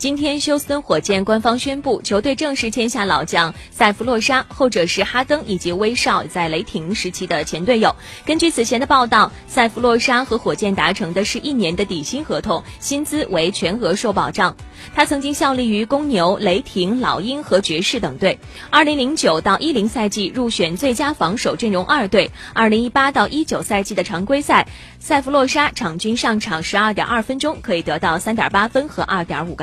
今天休斯敦火箭官方宣布球队正式签下老将塞弗洛沙后者是哈登以及威少在雷霆时期的前队友。根据此前的报道塞弗洛沙和火箭达成的是一年的底薪合同薪资为全额受保障他曾经效力于公牛雷霆老鹰和爵士等队二零零九到一零赛季入选最佳防守阵容二队。二零一八到一九赛季的常规赛塞弗洛沙场均上场十二点二分钟可以得到三点八分和二点五个